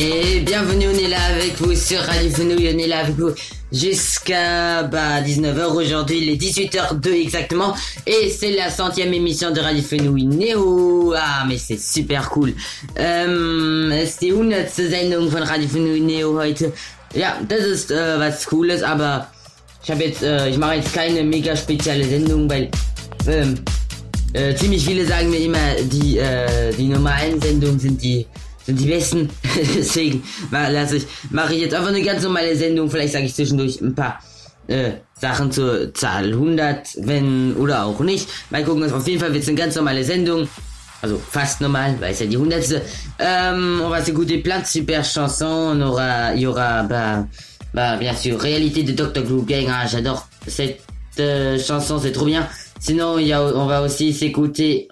Et bienvenue, on est là avec vous sur Radio Fenouil, on est là avec vous jusqu'à bah, 19h aujourd'hui, il est 18h02 exactement, et c'est la centième émission de Radio Fenouil Neo. Ah, mais c'est super cool. Ähm, es ist die hundertste Sendung von Radio Fenouil Neo heute. Ja, das ist äh, was Cooles, aber ich habe jetzt, äh, ich mache jetzt keine mega spezielle Sendung, weil ähm, äh, ziemlich viele sagen mir immer, die, äh, die normalen Sendungen sind die die besten. Deswegen lasse ich, mache ich jetzt einfach eine ganz normale Sendung. Vielleicht sage ich zwischendurch ein paar äh, Sachen zur Zahl 100, wenn oder auch nicht. Mal gucken, auf jeden Fall wird es eine ganz normale Sendung. Also fast normal, weil es ja die hundertste. Euh, on va s'écouter plein de super chansons. On aura, y aura, bah, bah, bien sûr, Réalité de Dr. Glue Gang. Hein, J'adore cette euh, chanson, c'est trop bien. Sinon, y a, on va aussi s'écouter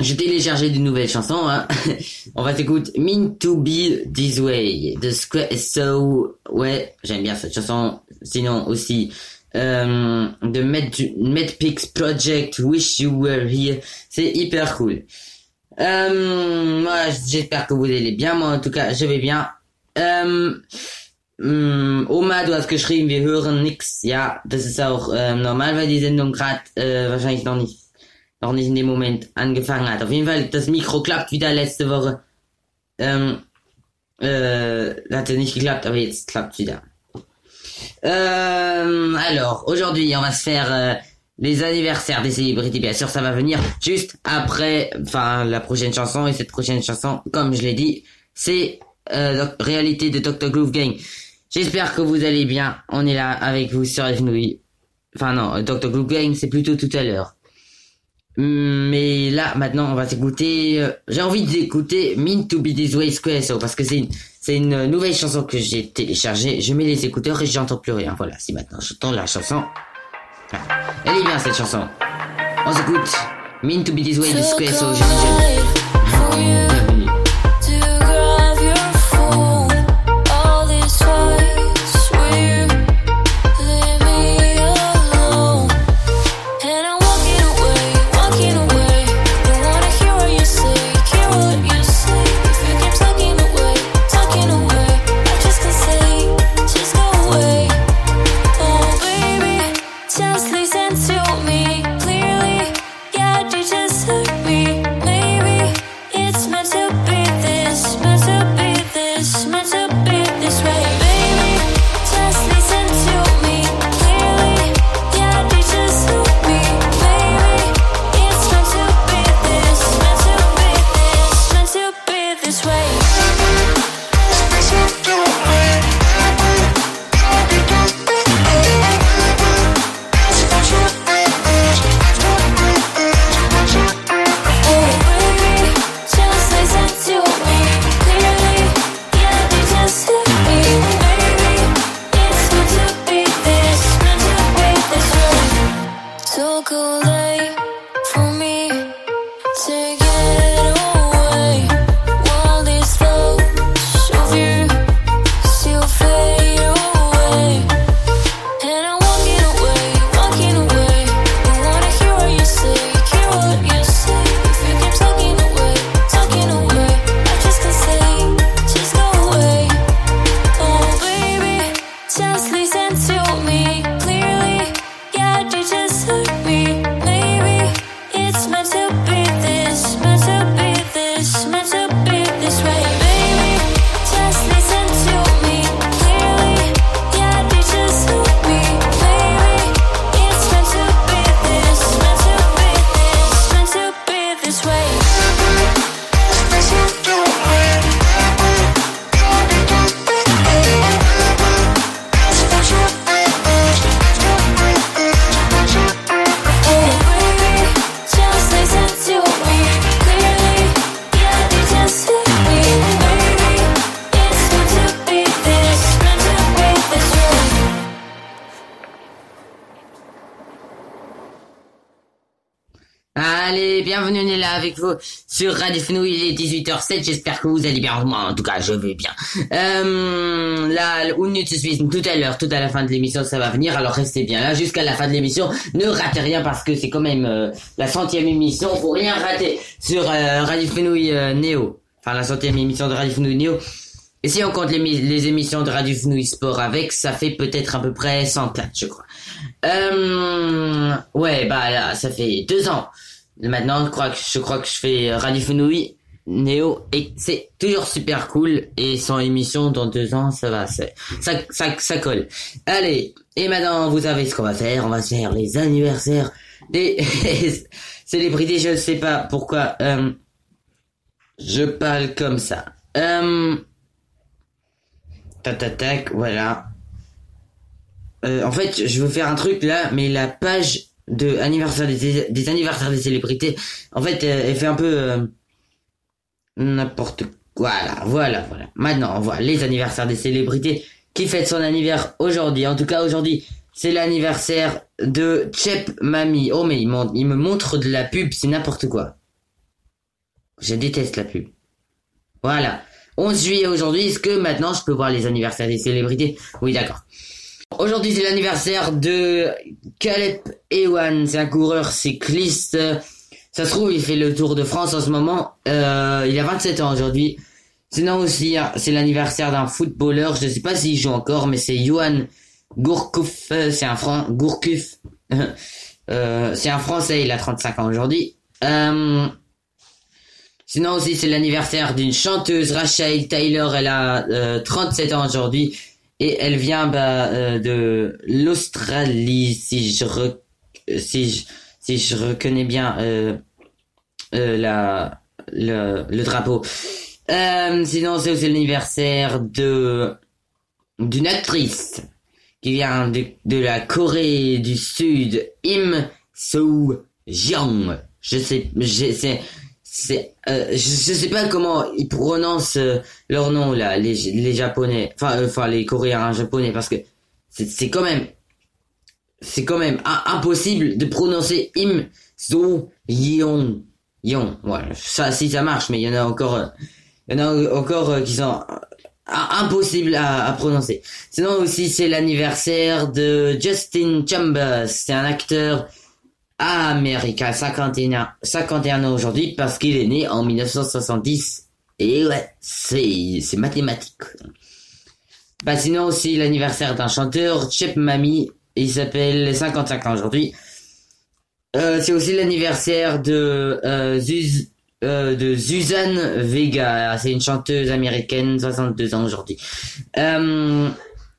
j'ai téléchargé de nouvelles chansons. Hein. On va s'écouter Mean to Be This Way de Square So. Ouais, j'aime bien cette chanson. Sinon aussi euh, de Medpix Project Wish You Were Here. C'est hyper cool. Euh, moi, j'espère que vous allez bien. Moi, en tout cas, je vais bien. Ähm, Oma, du hast geschrieben, wir hören nix. Ja, das ist auch normal, weil die Sendung gerade äh, wahrscheinlich noch nicht noch nicht in dem Moment angefangen hat. Auf jeden Fall, das Mikro klappt wieder letzte Woche. Ähm, euh, hatte nicht geklappt, aber jetzt klappt wieder. Euh, alors, aujourd'hui, on va se faire euh, les anniversaires des célébrités. Bien sûr, ça va venir juste après, enfin, la prochaine chanson. Et cette prochaine chanson, comme je l'ai dit, c'est euh, Réalité de Dr. Groove Gang. J'espère que vous allez bien. On est là avec vous sur FNOI. Enfin non, Dr. Groove Gang, c'est plutôt tout à l'heure. Mais là, maintenant, on va s'écouter. Euh, j'ai envie d'écouter Mean to Be This Way Square So parce que c'est une, c'est une nouvelle chanson que j'ai téléchargée. Je mets les écouteurs et j'entends plus rien. Voilà, si maintenant j'entends la chanson. Elle est bien cette chanson. On s'écoute Mean to Be This Way Square sur Radio Fenouil, il est 18h07, j'espère que vous allez bien, moi en tout cas je vais bien. Euh, là, une suisse tout à l'heure, tout à la fin de l'émission ça va venir, alors restez bien là jusqu'à la fin de l'émission, ne ratez rien parce que c'est quand même euh, la centième émission, faut rien rater sur euh, Radio Fenouil euh, enfin la centième émission de Radio Fenouil Néo. Et si on compte les, les émissions de Radio Fenouil Sport avec, ça fait peut-être à peu près 104, je crois. Euh, ouais, bah là, ça fait deux ans. Maintenant, je crois que je fais Radio Fenouil Néo et c'est toujours super cool et sans émission dans deux ans, ça va, ça, ça, ça, colle. Allez, et maintenant vous savez ce qu'on va faire, on va faire les anniversaires des célébrités. Je ne sais pas pourquoi euh, je parle comme ça. Euh, tac tac, voilà. Euh, en fait, je veux faire un truc là, mais la page de anniversaire des, des anniversaires des célébrités, en fait, euh, elle fait un peu euh, n'importe quoi. Voilà, voilà, voilà. Maintenant, on voit les anniversaires des célébrités qui fêtent son anniversaire aujourd'hui. En tout cas, aujourd'hui, c'est l'anniversaire de Chep Mami. Oh, mais il, il me montre de la pub, c'est n'importe quoi. Je déteste la pub. Voilà. 11 juillet aujourd'hui, est-ce que maintenant je peux voir les anniversaires des célébrités? Oui, d'accord. Aujourd'hui, c'est l'anniversaire de Caleb Ewan. C'est un coureur cycliste. Ça se trouve, il fait le Tour de France en ce moment. Euh, il a 27 ans aujourd'hui. Sinon aussi, c'est l'anniversaire d'un footballeur. Je ne sais pas s'il joue encore, mais c'est Johan Gourcuff. C'est un Fran Gourcuff. euh, c'est un Français. Il a 35 ans aujourd'hui. Euh, sinon aussi, c'est l'anniversaire d'une chanteuse, Rachel Taylor. Elle a euh, 37 ans aujourd'hui et elle vient bah, euh, de l'Australie si je re... si je si je reconnais bien euh, euh, la le, le drapeau. Euh, sinon c'est aussi l'anniversaire de d'une actrice qui vient de, de la Corée du Sud, Im Soo Jeong. Je sais, je sais, c'est euh, je, je, sais pas comment ils prononcent euh, leur nom là les, les japonais. Enfin euh, enfin les coréens japonais parce que c'est quand même c'est quand même impossible de prononcer im so yon yon voilà ça si ça marche mais il y en a encore il y en a encore euh, qui sont impossibles à, à prononcer. Sinon aussi c'est l'anniversaire de Justin Chambers. C'est un acteur américain, 51, 51 ans aujourd'hui, parce qu'il est né en 1970. Et ouais, c'est, c'est mathématique. Bah sinon aussi l'anniversaire d'un chanteur, Chip Mami, il s'appelle 55 ans aujourd'hui. Euh, c'est aussi l'anniversaire de euh, Zuz, euh, Suzanne Vega, c'est une chanteuse américaine, 62 ans aujourd'hui. Euh,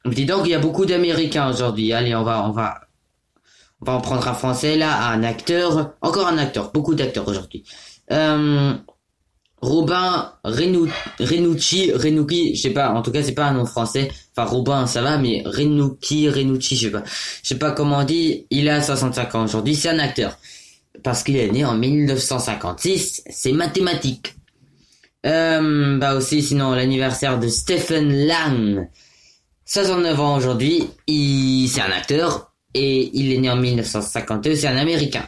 dis donc, il y a beaucoup d'Américains aujourd'hui. Allez, on va, on va, on va en prendre un français là, un acteur, encore un acteur, beaucoup d'acteurs aujourd'hui. Euh, Robin Renou, Renucci, Renouki, je sais pas, en tout cas c'est pas un nom français. Enfin Robin ça va, mais Renouki, Renucci, je sais pas. Je sais pas comment on dit, il a 65 ans aujourd'hui, c'est un acteur. Parce qu'il est né en 1956, c'est mathématique. Euh, bah aussi sinon l'anniversaire de Stephen Lang. 69 ans aujourd'hui, il c'est un acteur et il est né en 1952, c'est un américain.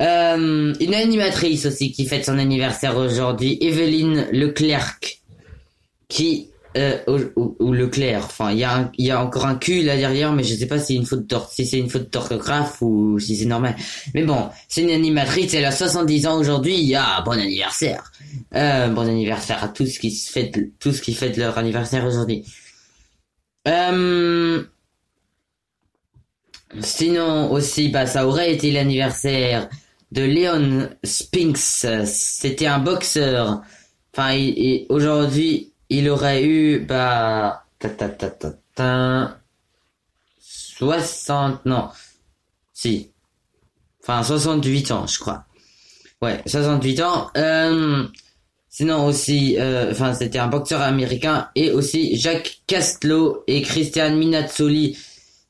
Euh, une animatrice aussi qui fête son anniversaire aujourd'hui, Evelyne Leclerc, qui euh, ou, ou, Leclerc. Enfin, il y a il y a encore un Q là derrière, mais je sais pas si c'est une faute d'orthographe, si c'est une ou si c'est normal. Mais bon, c'est une animatrice, elle a 70 ans aujourd'hui. Ah, bon anniversaire. Euh, bon anniversaire à tous qui fêtent, tous qui fêtent leur anniversaire aujourd'hui. Euh, sinon aussi, bah ça aurait été l'anniversaire de Leon Spinks. C'était un boxeur. Enfin, aujourd'hui, il aurait eu, bah, ta, ta, ta, ta, ta, 60, non, si. Enfin, 68 ans, je crois. Ouais, 68 ans. Euh, sinon aussi, euh, enfin, c'était un boxeur américain et aussi Jacques Castlo et Christian Minazzoli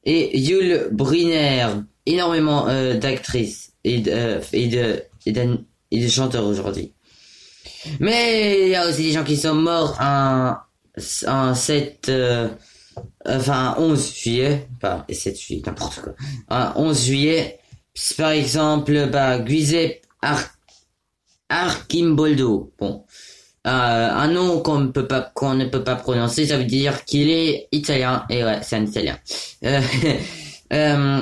et Yul Brynner. Énormément euh, d'actrices et de, et de, et de, et de chanteurs aujourd'hui. Mais il y a aussi des gens qui sont morts en, en 7, euh, enfin 11 juillet, pas 7 juillet, n'importe quoi, en 11 juillet. Par exemple, bah, Giuseppe Ar Archimboldo. Bon. Euh, un nom qu'on ne peut pas qu'on ne peut pas prononcer, ça veut dire qu'il est italien et ouais, c'est un italien. Euh, euh,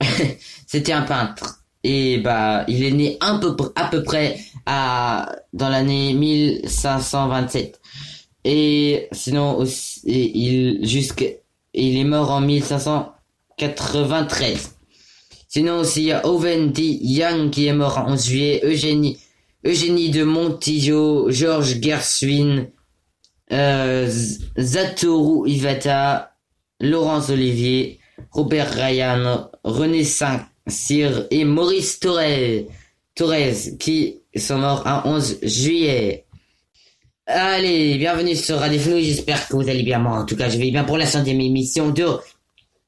c'était un peintre et bah il est né un peu à peu près à dans l'année 1527 et sinon aussi il jusque il est mort en 1593. Sinon aussi il y a Owen D. Young qui est mort en juillet, Eugénie Eugénie de Montijo, Georges Gershwin, euh, Zatoru Ivata, Laurence Olivier, Robert Ryan, René Saint-Cyr et Maurice Torres, Torres qui sont morts un 11 juillet. Allez, bienvenue sur Radio Fenouille, j'espère que vous allez bien. Moi, en tout cas, je vais bien pour la centième émission de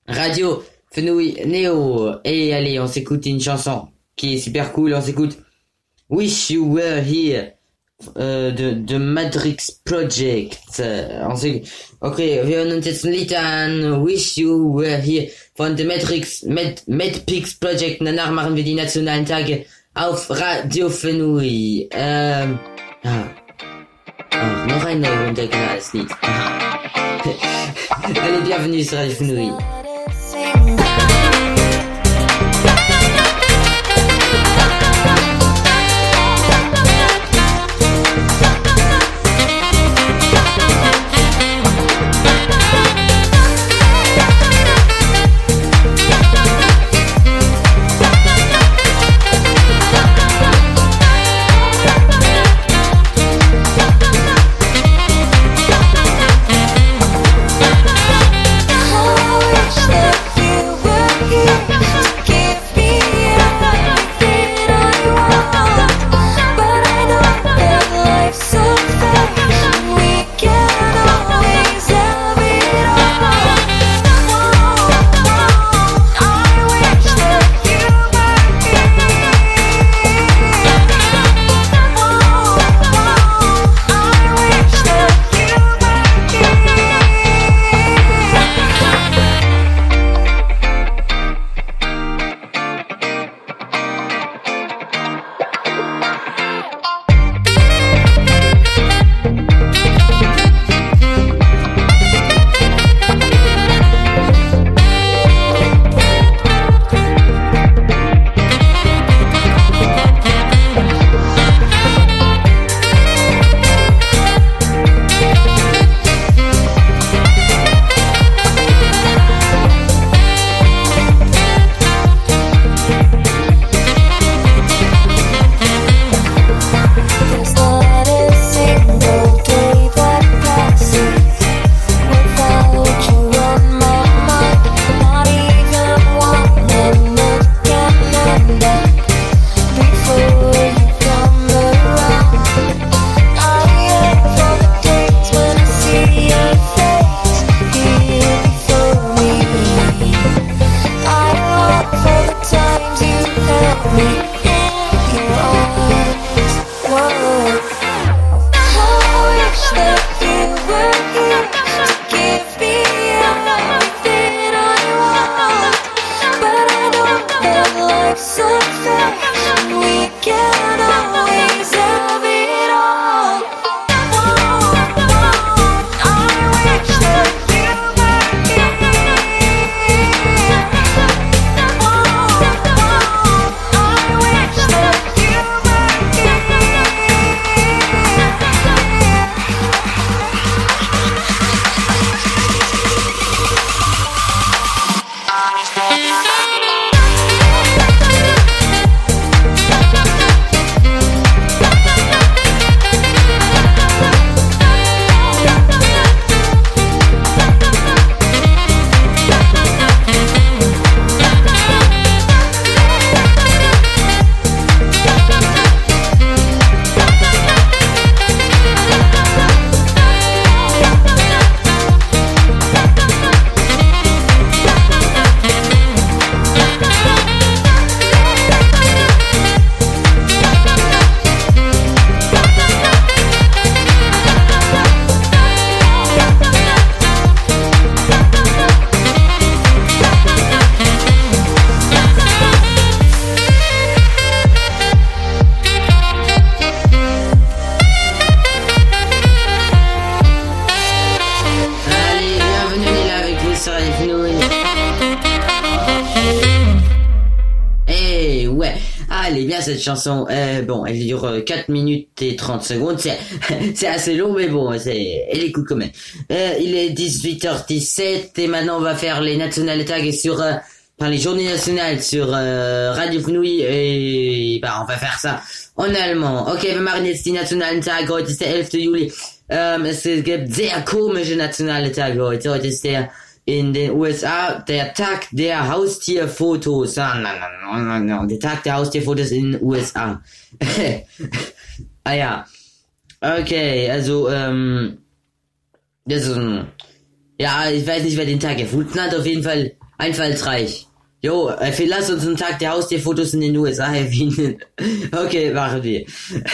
Radio Fenouille Néo. Et allez, on s'écoute une chanson qui est super cool, on s'écoute Wish You Were Here äh, the, the Matrix Project. Also, okay, wir hören uns jetzt ein Lied an. Wish You Were Here von The Matrix Med, Medpix Project. Und danach machen wir die nationalen Tage auf Radio Fenui. Ähm, ja. Ach, noch ein neu runtergeladenes Lied. Allez, bienvenue sur Radio Fenui. Cette chanson. Euh, bon, elle dure euh, 4 minutes et 30 secondes. C'est, c'est assez long, mais bon, c'est, elle écoute quand même. Euh, il est 18h17 et maintenant on va faire les National Tags sur, euh, enfin les journées nationales sur euh, Radio Fnui et bah on va faire ça en allemand. Okay, wir machen jetzt die nationalen Tage. Heute ist der 11. Juli. Ähm, es gibt sehr komische nationale Tage heute. Heute ist der in den USA der Tag der Haustierfotos. Der Tag der Haustierfotos in den USA. ah ja. Okay, also, ähm, das ist ja, ich weiß nicht, wer den Tag erfunden hat, auf jeden Fall einfallsreich. Jo, äh, lass uns einen Tag der Haustierfotos in den USA erwähnen. okay, machen wir.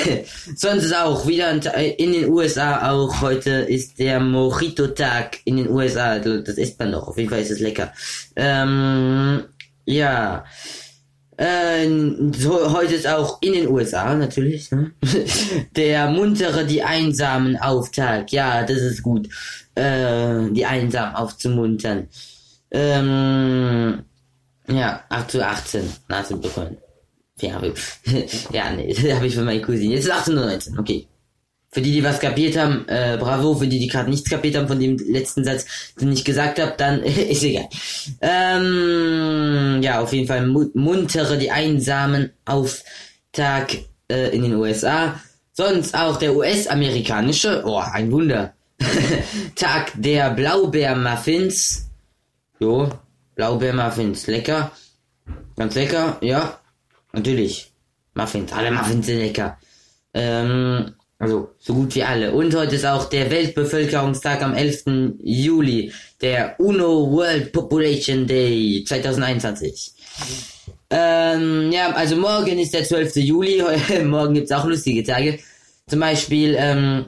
Sonst ist auch wieder ein äh, in den USA auch heute ist der Mojito-Tag in den USA. Das isst man doch. Auf jeden Fall ist es lecker. Ähm, ja. Äh, so, heute ist auch in den USA natürlich ne? der muntere die Einsamen Auftag. Ja, das ist gut. Äh, die Einsamen aufzumuntern. Ähm, ja, 8 zu 18 nachzubekommen. Ja, ja, nee, das habe ich von meiner Cousine. Jetzt ist 18 oder 19, okay. Für die, die was kapiert haben, äh, bravo. Für die, die gerade nichts kapiert haben von dem letzten Satz, den ich gesagt habe, dann ist egal. Ähm, ja, auf jeden Fall mu muntere die Einsamen Auftag äh, in den USA. Sonst auch der US-amerikanische, oh, ein Wunder. Tag der Blaubeermuffins. Jo, Blaubeermuffins, lecker. Ganz lecker, ja. Natürlich. Muffins, alle Muffins sind lecker. Ähm, also, so gut wie alle. Und heute ist auch der Weltbevölkerungstag am 11. Juli. Der UNO World Population Day 2021. Ähm, ja, also morgen ist der 12. Juli. morgen gibt's auch lustige Tage. Zum Beispiel, ähm,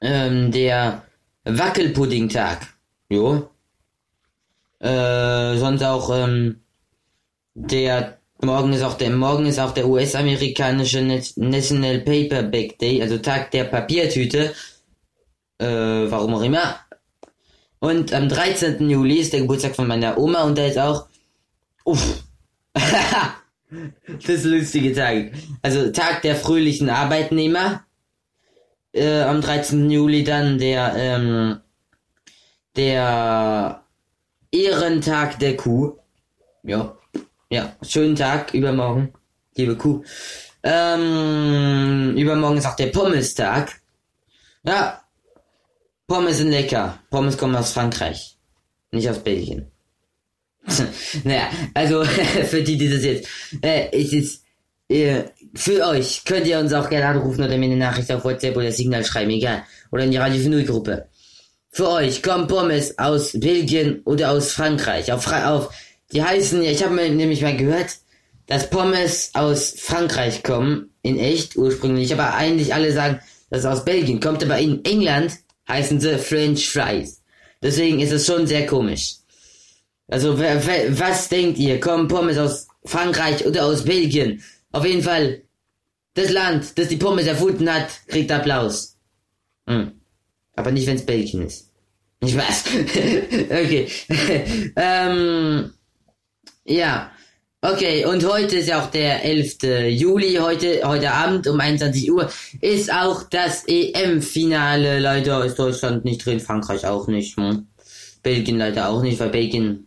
ähm, der Wackelpudding-Tag. Jo. Äh, sonst auch, ähm, der, morgen ist auch der, morgen ist auch der US-amerikanische Nat- National Paperback Day, also Tag der Papiertüte. Äh, warum auch immer. Und am 13. Juli ist der Geburtstag von meiner Oma und da ist auch, uff. das lustige Tag. Also Tag der fröhlichen Arbeitnehmer. Äh, am 13. Juli dann der, ähm, der Ehrentag der Kuh. Ja. Ja, schönen Tag, übermorgen, liebe Kuh. Ähm, übermorgen ist auch der Pommes-Tag. Ja, Pommes sind lecker. Pommes kommen aus Frankreich, nicht aus Belgien. naja, also für die, die das jetzt, äh, es ist, äh, für euch könnt ihr uns auch gerne anrufen oder mir eine Nachricht auf WhatsApp oder Signal schreiben, egal. Oder in die Radio Fnui Gruppe. Für euch kommen Pommes aus Belgien oder aus Frankreich. Auf, auf die heißen, ich habe nämlich mal gehört, dass Pommes aus Frankreich kommen, in echt ursprünglich, aber eigentlich alle sagen, dass es aus Belgien kommt, aber in England heißen sie French Fries. Deswegen ist es schon sehr komisch. Also, was denkt ihr? Kommen Pommes aus Frankreich oder aus Belgien? Auf jeden Fall, das Land, das die Pommes erfunden hat, kriegt Applaus. Hm. Aber nicht, wenn es Belgien ist. Nicht was? okay. ähm, ja. Okay, und heute ist ja auch der 11. Juli, heute, heute Abend um 21 Uhr ist auch das EM-Finale. Leider ist Deutschland nicht drin, Frankreich auch nicht. Hm. Belgien leider auch nicht, weil Belgien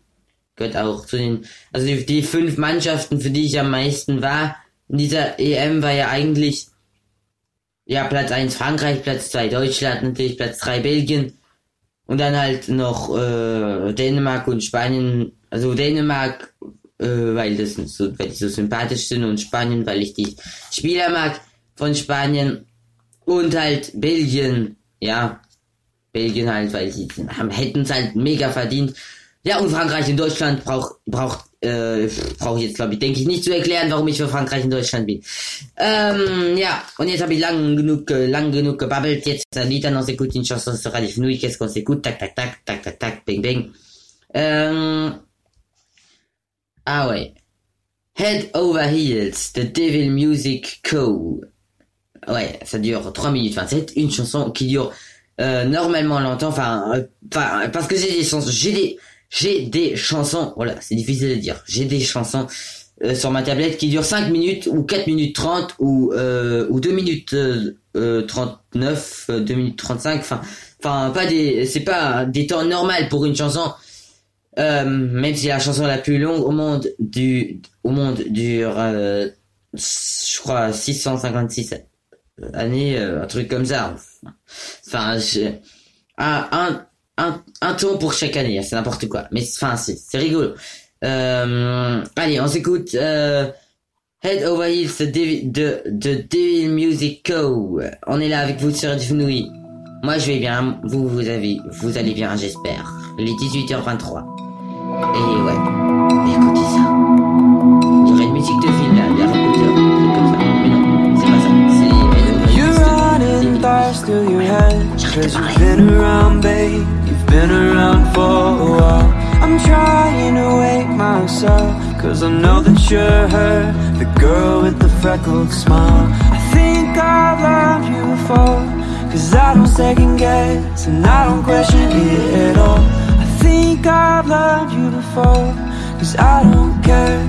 gehört auch zu den, also die, die fünf Mannschaften, für die ich am meisten war, in dieser EM war ja eigentlich, ja, Platz 1 Frankreich, Platz 2 Deutschland, natürlich Platz 3 Belgien und dann halt noch äh, Dänemark und Spanien, also Dänemark, äh, weil das so, weil die so sympathisch sind und Spanien, weil ich die Spieler mag von Spanien. Und halt Belgien, ja, Belgien halt, weil die haben hätten es halt mega verdient. Ja, und Frankreich in Deutschland braucht braucht äh, brauche ich jetzt bin. Ähm, äh, une chanson ah ouais. Head Over Heels, The Devil Music Co. Ouais, ça dure 3 minutes 27, une chanson qui dure euh, normalement longtemps, enfin, euh, parce que j'ai des chansons, j'ai des, j'ai des chansons, voilà, c'est difficile de dire, j'ai des chansons euh, sur ma tablette qui dure 5 minutes ou 4 minutes 30 ou euh, ou 2 minutes euh, euh, 39, euh, 2 minutes 35, enfin enfin pas des c'est pas des temps normaux pour une chanson. Euh, même si la chanson la plus longue au monde du au monde dure euh, je crois 656 années euh, un truc comme ça. Enfin je, un, un un un tour pour chaque année, c'est n'importe quoi. Mais enfin c'est c'est rigolo. Euh, allez, on s'écoute euh, Head Over Heels de, Devil- de, de Devil Music Co. On est là avec vous sur Fnouille. Moi je vais bien, vous vous avez, vous allez bien, j'espère. Il est 18h23. Et ouais, écoutez ça. Il y aurait une musique de film là, de Harry Potter, comme ça. Mais non, c'est pas ça. C'est Head Over You're Heels running Devil thoughts through your head J'arrête de Cause parler. you've been around, babe You've been around for a while. I'm trying to wake myself Cause I know that you're her The girl with the freckled smile. I think I've loved you before Cause I don't second guess And I don't question it at all. I think I've loved you before Cause I don't care.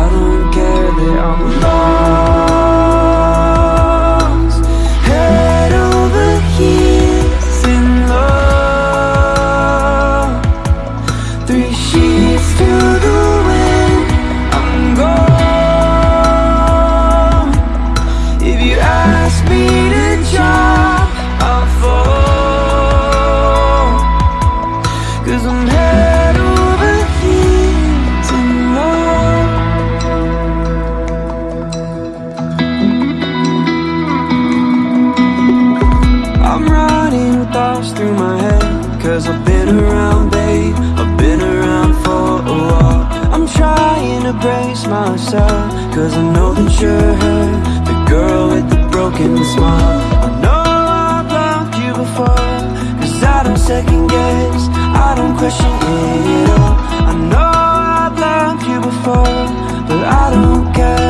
I don't care that I'm lost Cause I've been around, babe. I've been around for a while. I'm trying to brace myself. Cause I know that you're her The girl with the broken smile. I know I've loved you before. Cause I don't second guess. I don't question it at all. I know I've loved you before But I don't care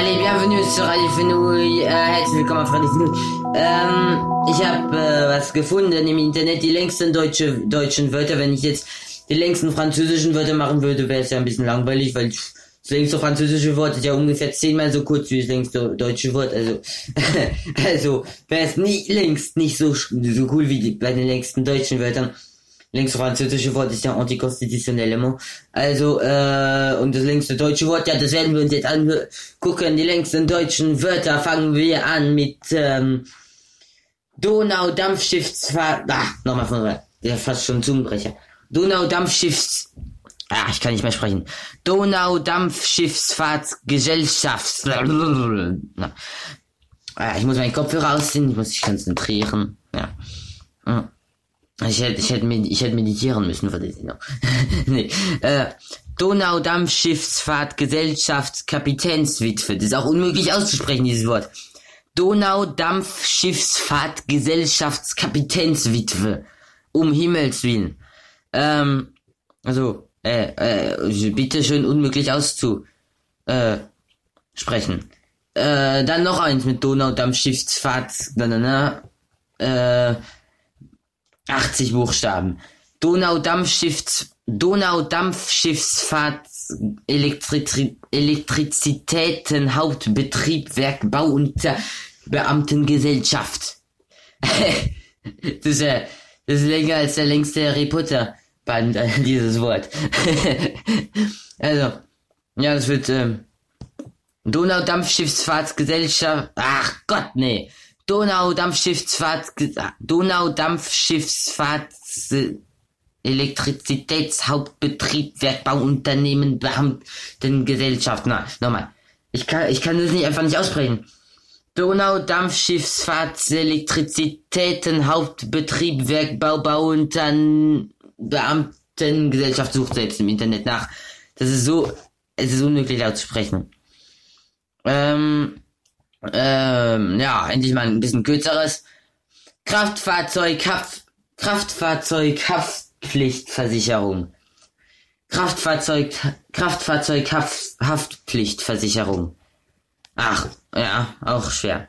Allez, bienvenue sur Radio Fenouille. Äh, herzlich willkommen auf Radio Fenouille. Ähm, ich habe äh, was gefunden im Internet, die längsten deutsche, deutschen Wörter. Wenn ich jetzt die längsten französischen Wörter machen würde, wäre es ja ein bisschen langweilig, weil das längste französische Wort ist ja ungefähr zehnmal so kurz wie das längste deutsche Wort. Also, also wäre es nie längst nicht so, so cool wie die, bei den längsten deutschen Wörtern. Längste französische Wort ist ja antikonstitutionellement. Also, äh, und das längste deutsche Wort, ja, das werden wir uns jetzt angucken. Die längsten deutschen Wörter fangen wir an mit, ähm, Donau-Dampfschiffsfahrt, ah, nochmal von vorne. Der fast schon Zungenbrecher. Donau-Dampfschiffs, ah, ich kann nicht mehr sprechen. Donau-Dampfschiffsfahrtsgesellschafts, Na. Ah, ich muss meinen Kopfhörer ausziehen, ich muss mich konzentrieren, ja. Ich hätte, ich hätte, ich hätte meditieren müssen das. No. nee. Äh, Donaudampfschiffsfahrtgesellschaftskapitänswitwe. Das ist auch unmöglich auszusprechen, dieses Wort. Donaudampfschiffsfahrtgesellschaftskapitänswitwe. Um Himmels Willen. Ähm, also, äh, äh, bitte schön unmöglich auszu, äh. Äh, dann noch eins mit Donaudampfschiffsfahrt, na, na, na, äh, 80 Buchstaben. Donaudampfschiffs, Donaudampfschiffsfahrt, Elektri Elektrizitäten, Hauptbetrieb, Werk, Bau und Beamtengesellschaft. das, ist, äh, das ist länger als der längste Harry Potter Band, äh, dieses Wort. also, ja, das wird, ähm, Donaudampfschiffsfahrtsgesellschaft, ach Gott, nee. Donaudampfschiffsfahrt, Donaudampfschiffsfahrts, Elektrizitätshauptbetrieb, Werkbauunternehmen, Beamtengesellschaft. Na, nochmal. Ich kann, ich kann das nicht einfach nicht aussprechen. Donaudampfschiffsfahrts, Elektrizitäten, Hauptbetrieb, Werkbau, Bauunternehmen, Beamtengesellschaft sucht selbst im Internet nach. Das ist so, es ist unmöglich auszusprechen. Ähm, ähm, ja, endlich mal ein bisschen kürzeres. Kraftfahrzeug, Haft, Kraftfahrzeug, Haftpflichtversicherung. Kraftfahrzeug, Kraftfahrzeug, Haft, Haftpflichtversicherung. Ach, ja, auch schwer.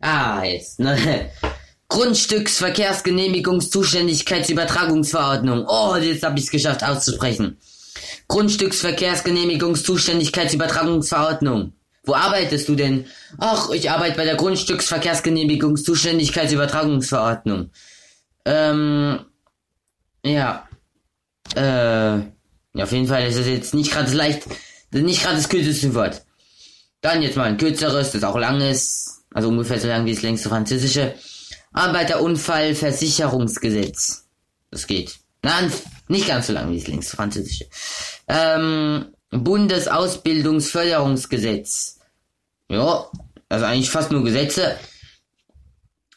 Ah, jetzt, ne? Grundstücksverkehrsgenehmigungszuständigkeitsübertragungsverordnung. Oh, jetzt habe ich es geschafft auszusprechen. Grundstücksverkehrsgenehmigungszuständigkeitsübertragungsverordnung. Wo arbeitest du denn? Ach, ich arbeite bei der Grundstücksverkehrsgenehmigungszuständigkeitsübertragungsverordnung. Ähm, ja. Äh, ja, auf jeden Fall ist es jetzt nicht gerade leicht, nicht gerade das kürzeste Wort. Dann jetzt mal ein kürzeres, das auch lang ist, also ungefähr so lang wie das längste französische. Arbeiterunfallversicherungsgesetz. Das geht. Nein, nicht ganz so lang wie das längste französische. Ähm, Bundesausbildungsförderungsgesetz. Ja, also eigentlich fast nur Gesetze.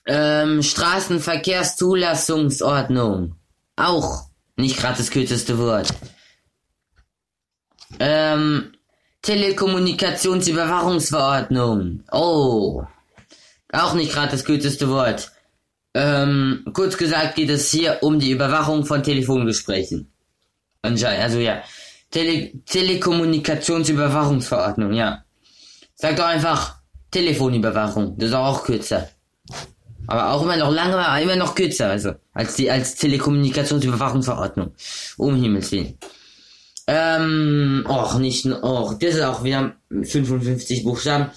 Ähm, Straßenverkehrszulassungsordnung. Auch nicht gerade das kürzeste Wort. Ähm, Telekommunikationsüberwachungsverordnung. Oh. Auch nicht gerade das kürzeste Wort. Ähm, kurz gesagt geht es hier um die Überwachung von Telefongesprächen. Anscheinend, also ja. Tele Telekommunikationsüberwachungsverordnung, ja. Sag doch einfach Telefonüberwachung. Das ist auch kürzer. Aber auch immer noch lange, immer noch kürzer, also als die als Telekommunikationsüberwachungsverordnung. Um Himmels willen. Ähm, och, nicht, och, das ist auch wieder 55 Buchstaben.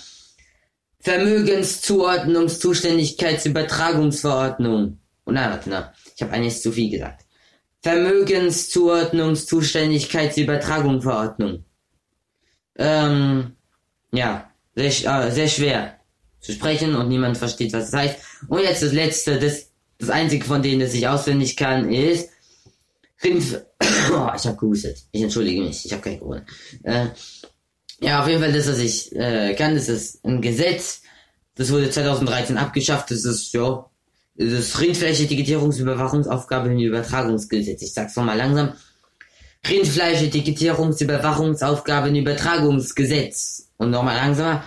Vermögenszuordnungszuständigkeitsübertragungsverordnung. Nein, warte, na, ich habe eigentlich zu viel gesagt. Vermögenszuordnungszuständigkeitsübertragungsverordnung. Ähm, ja, sehr, äh, sehr schwer zu sprechen und niemand versteht, was es heißt. Und jetzt das letzte, das, das einzige von denen, das ich auswendig kann, ist Rind oh, ich habe gehustet. Ich entschuldige mich, ich habe kein Corona. Äh, ja, auf jeden Fall das, was ich äh, kann, das ist ein Gesetz. Das wurde 2013 abgeschafft. Das ist, ja, das Rindfleischetikettierungsüberwachungsaufgabe im Übertragungsgesetz. Ich sag's nochmal langsam. Rindfleischetikettierungsüberwachungsaufgabe im Übertragungsgesetz. Und nochmal langsamer.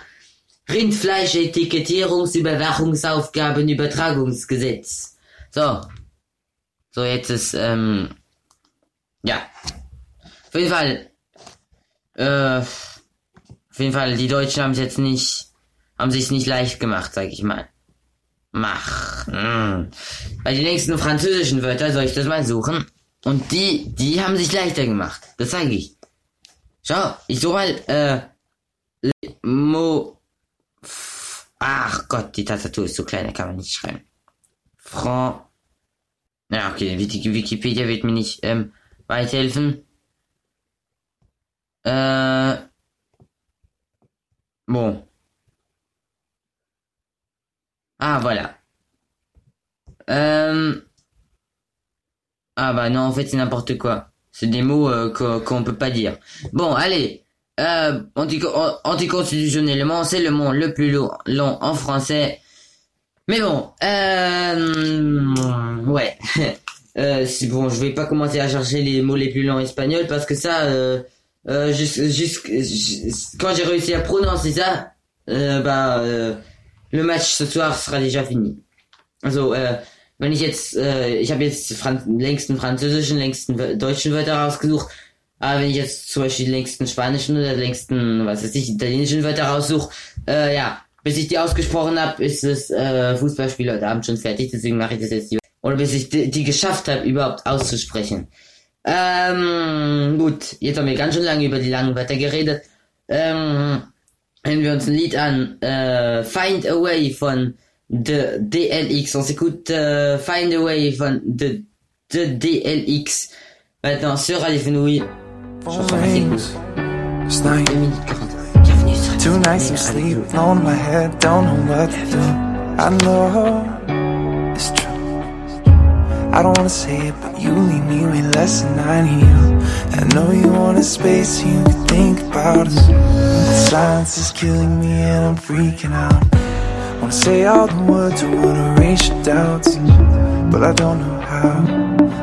Rindfleischetikettierungsüberwachungsaufgaben Übertragungsgesetz. So. So, jetzt ist, ähm, ja. Auf jeden Fall, äh, auf jeden Fall, die Deutschen haben es jetzt nicht, haben sich nicht leicht gemacht, sag ich mal. Mach. Mh. Bei den nächsten französischen Wörter soll ich das mal suchen. Und die, die haben sich leichter gemacht. Das zeige ich. Schau, ich suche mal, äh, Mo, ach Gott, die Tastatur ist so klein, da kann man nicht schreiben. Fran, ja, okay, Wikipedia wird mir nicht, ähm, weiterhelfen. Äh, bon. Ah, voilà. Euh... Ah bah non, en fait c'est n'importe quoi. C'est des mots euh, qu'on peut pas dire. Bon, allez. Euh, anticonstitutionnellement, c'est le mot le plus long, en français. Mais bon, euh, ouais. Euh, bon, je vais pas commencer à chercher les mots les plus longs espagnols parce que ça, euh, euh, quand j'ai réussi à prononcer ça, äh, bah, le match ce soir sera déjà fini. Also, äh, wenn ich jetzt, äh, ich habe jetzt Fran längsten französischen, längsten deutschen Wörter rausgesucht. Aber wenn ich jetzt zum Beispiel die längsten spanischen oder längsten, was weiß ich, italienischen Wörter raussuche, äh, ja, bis ich die ausgesprochen habe, ist das äh, Fußballspiel heute Abend schon fertig, deswegen mache ich das jetzt lieber. Oder bis ich die, die geschafft habe, überhaupt auszusprechen. Ähm, gut, jetzt haben wir ganz schön lange über die langen Wörter geredet. Ähm, hören wir uns ein Lied an, äh, Find a Way von The DLX. On s'écoute euh, Find a Way von The, The DLX. Maintenant sur Radio Fenouille. Chanson assez cool. It's night. 2 minutes 40. Bienvenue sur Two nights of sleep on my head, don't know what to do. I know it's true. I don't wanna say it, but you leave me way less than I need. I know you want a space you can think about us. The silence is killing me and I'm freaking out. Wanna say all the words, I wanna erase your doubts, but I don't know how.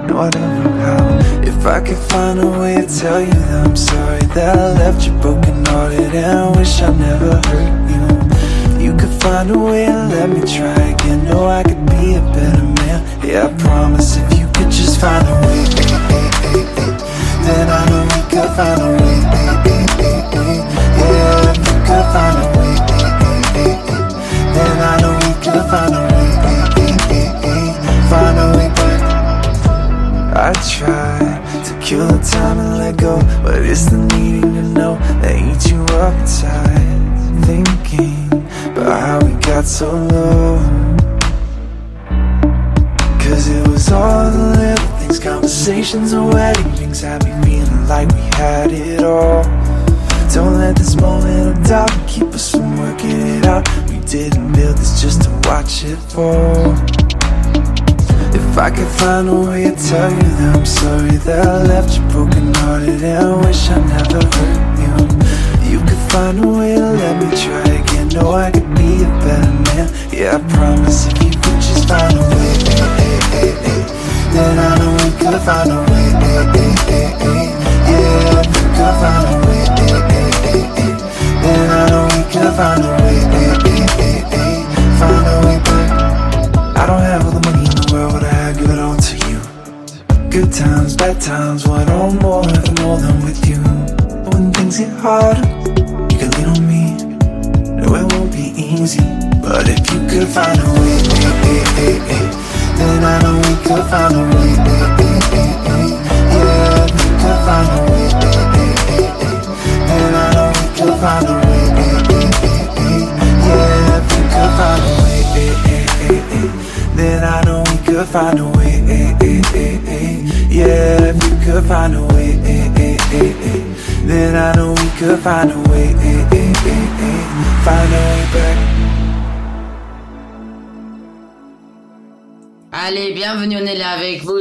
No, I don't know how. If I could find a way to tell you that I'm sorry that I left you broken hearted and I wish I never hurt you. You could find a way to let me try again. Know I could Yeah, I promise if you could just find a way, then I know we could find a way. Yeah, if you could find a way, then I know we could find a way. Find a way back. I try to kill the time and let go, but it's the needing to know that eats you up tight. Thinking about how we got so low. Conversations and wedding rings had me feeling like we had it all. Don't let this moment of doubt keep us from working it out. We didn't build this just to watch it fall. If I could find a way to tell you Allez, bienvenue, on est là avec vous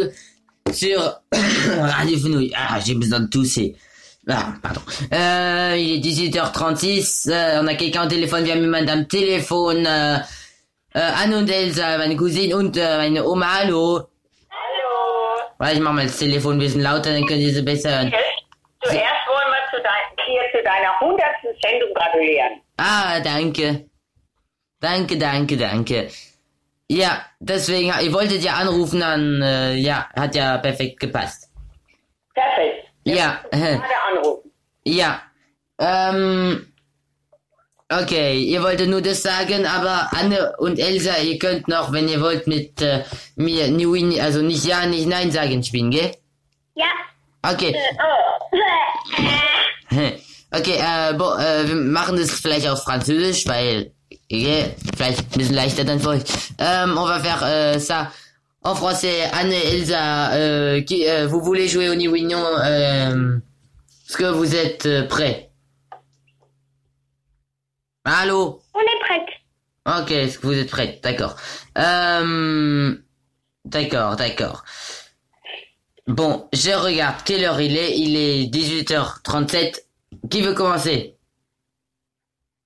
sur Radio Fenouille. Ah, j'ai besoin de tousser. Ah, pardon. Euh, il est 18h36, euh, on a quelqu'un au téléphone, wir haben Madame Telefon, äh, äh, Cousine und äh, meine Oma, hallo. Warte, ich mach mal das Telefon ein bisschen lauter, dann können Sie sie besser hören. Zuerst wollen wir zu dein, hier zu deiner 100. Sendung gratulieren. Ah, danke. Danke, danke, danke. Ja, deswegen, ihr wolltet ja anrufen, dann, äh, ja, hat ja perfekt gepasst. Perfekt. Ja, Gerade anrufen. ja. Ähm, okay, ihr wolltet nur das sagen, aber Anne und Elsa, ihr könnt noch, wenn ihr wollt, mit äh, mir, nie, nie, also nicht Ja, nicht Nein sagen spielen, gell? Ja. Okay. Oh. Okay, äh, bon, äh, wir machen das vielleicht auf Französisch, weil, yeah, vielleicht ein bisschen leichter dann für euch. Ähm, on va faire euh, ça en français. Anne Elsa, euh, qui, euh, vous voulez jouer au Niwignon euh, Est-ce que vous êtes euh, prêts Allô On est prête. Ok, est-ce que vous êtes prêts D'accord. Euh, d'accord, d'accord. Bon, je regarde quelle heure il est. Il est 18h37. Qui veut commencer?